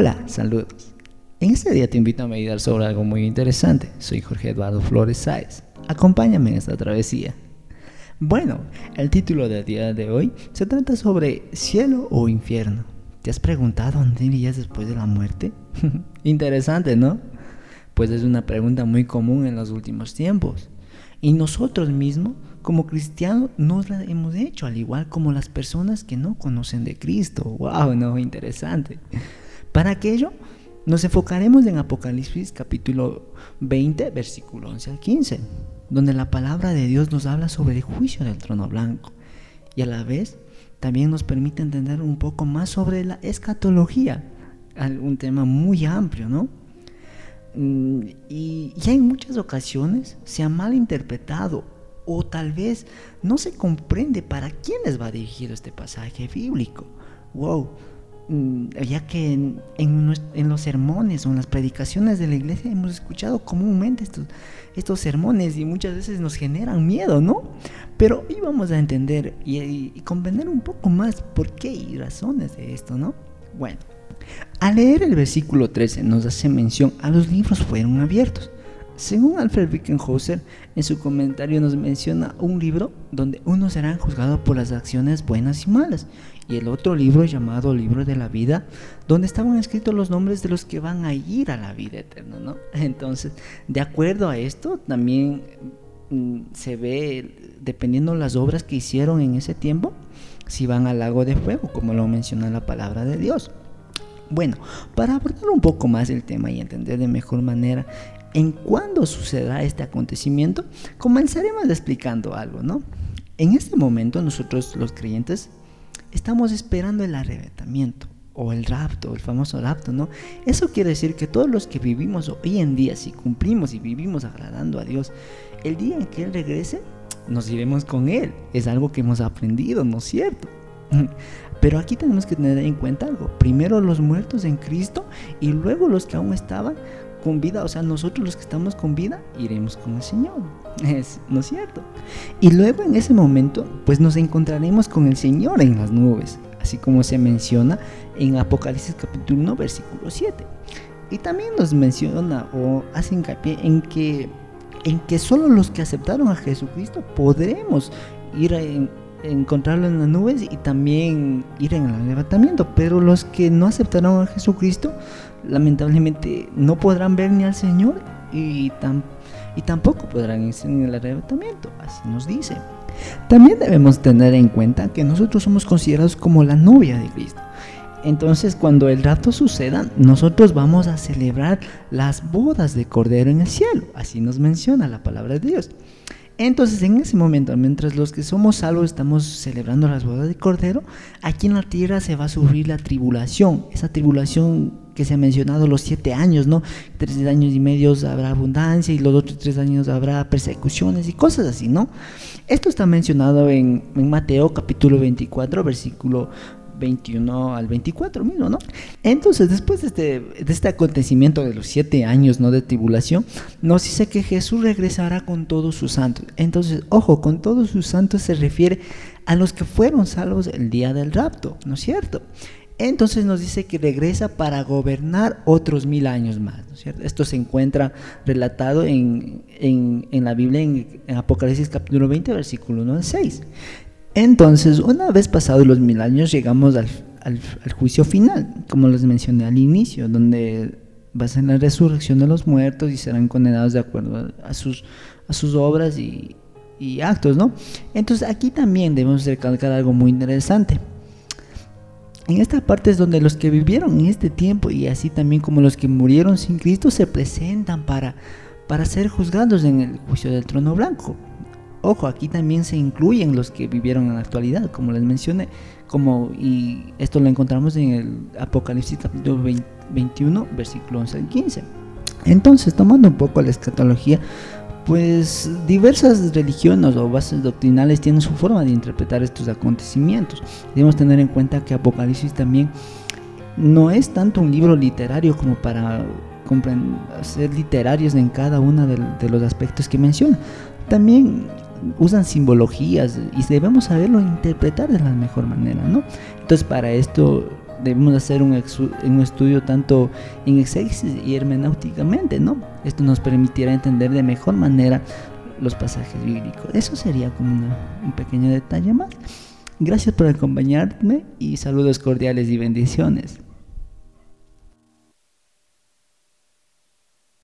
Hola, saludos. En este día te invito a meditar sobre algo muy interesante. Soy Jorge Eduardo Flores Sáez. Acompáñame en esta travesía. Bueno, el título del día de hoy se trata sobre cielo o infierno. ¿Te has preguntado dónde irías después de la muerte? Interesante, ¿no? Pues es una pregunta muy común en los últimos tiempos. Y nosotros mismos, como cristianos, nos la hemos hecho, al igual como las personas que no conocen de Cristo. ¡Wow! No, interesante. Para aquello, nos enfocaremos en Apocalipsis capítulo 20, versículo 11 al 15, donde la palabra de Dios nos habla sobre el juicio del trono blanco y a la vez también nos permite entender un poco más sobre la escatología, un tema muy amplio, ¿no? Mm, y ya en muchas ocasiones se ha malinterpretado o tal vez no se comprende para quiénes va dirigido este pasaje bíblico. Wow, ya que en, los sermones o en las predicaciones de la iglesia hemos escuchado comúnmente estos, estos sermones y muchas veces nos generan miedo, ¿no? Pero hoy vamos a entender y, y comprender un poco más por qué y razones de esto, ¿no? Bueno, al leer el versículo 13 nos hace mención a los libros fueron abiertos. Según Alfred Wickenhauser, en su comentario nos menciona un libro donde unos serán juzgados por las acciones buenas y malas, y el otro libro llamado Libro de la Vida, donde estaban escritos los nombres de los que van a ir a la vida eterna, ¿no? Entonces, de acuerdo a esto, también mm, se ve, dependiendo las obras que hicieron en ese tiempo, si van al lago de fuego, como lo menciona la palabra de Dios. Bueno, para abordar un poco más el tema y entender de mejor manera en cuándo sucederá este acontecimiento, comenzaremos explicando algo, ¿no? En este momento nosotros los creyentes estamos esperando el arrebatamiento o el rapto, el famoso rapto, ¿no? Eso quiere decir que todos los que vivimos hoy en día, si cumplimos y vivimos agradando a Dios, el día en que Él regrese, nos iremos con Él. Es algo que hemos aprendido, ¿no es cierto? Pero aquí tenemos que tener en cuenta algo. Primero los muertos en Cristo y luego los que aún estaban con vida, o sea, nosotros los que estamos con vida iremos con el Señor, es, ¿no es cierto? Y luego en ese momento, pues nos encontraremos con el Señor en las nubes, así como se menciona en Apocalipsis capítulo 1, versículo 7. Y también nos menciona o hace hincapié en que, en que solo los que aceptaron a Jesucristo podremos ir a encontrarlo en las nubes y también ir en el levantamiento. Pero los que no aceptaron a Jesucristo, lamentablemente no podrán ver ni al Señor y, y tampoco podrán ir en el arrebatamiento. Así nos dice. También debemos tener en cuenta que nosotros somos considerados como la novia de Cristo. Entonces, cuando el rato suceda, nosotros vamos a celebrar las bodas de Cordero en el cielo. Así nos menciona la palabra de Dios. Entonces, en ese momento, mientras los que somos salvos estamos celebrando las bodas de Cordero, aquí en la tierra se va a sufrir la tribulación, esa tribulación que se ha mencionado los siete años, ¿no? Tres años y medio habrá abundancia y los otros tres años habrá persecuciones y cosas así, ¿no? Esto está mencionado en, en Mateo capítulo 24, versículo 21 al 24 mismo, ¿no? Entonces, después de este, de este acontecimiento de los siete años, ¿no? De tribulación, nos dice que Jesús regresará con todos sus santos. Entonces, ojo, con todos sus santos se refiere a los que fueron salvos el día del rapto, ¿no es cierto? Entonces nos dice que regresa para gobernar otros mil años más, ¿no es cierto? Esto se encuentra relatado en la Biblia, en, en, Apocalipsis capítulo 20, versículo 1 al 6. Entonces, una vez pasados los mil años, llegamos al, juicio final, como les mencioné al inicio, donde va a ser la resurrección de los muertos y serán condenados de acuerdo a sus, obras y, actos, ¿no? Entonces, aquí también debemos recalcar algo muy interesante. En esta parte es donde los que vivieron en este tiempo y así también como los que murieron sin Cristo se presentan para ser juzgados en el juicio del trono blanco. Ojo, aquí también se incluyen los que vivieron en la actualidad, como les mencioné, como, y esto lo encontramos en el Apocalipsis capítulo 21, versículo 11 al 15. Entonces, tomando un poco la escatología, pues diversas religiones o bases doctrinales tienen su forma de interpretar estos acontecimientos. Debemos tener en cuenta que Apocalipsis también no es tanto un libro literario como para ser literarios en cada uno de, de los aspectos que menciona. También usan simbologías y debemos saberlo interpretar de la mejor manera, ¿no? Entonces para esto debemos hacer un, un estudio tanto en exégesis y hermenéuticamente, ¿no? Esto nos permitirá entender de mejor manera los pasajes bíblicos. Eso sería como un pequeño detalle más. Gracias por acompañarme y saludos cordiales y bendiciones.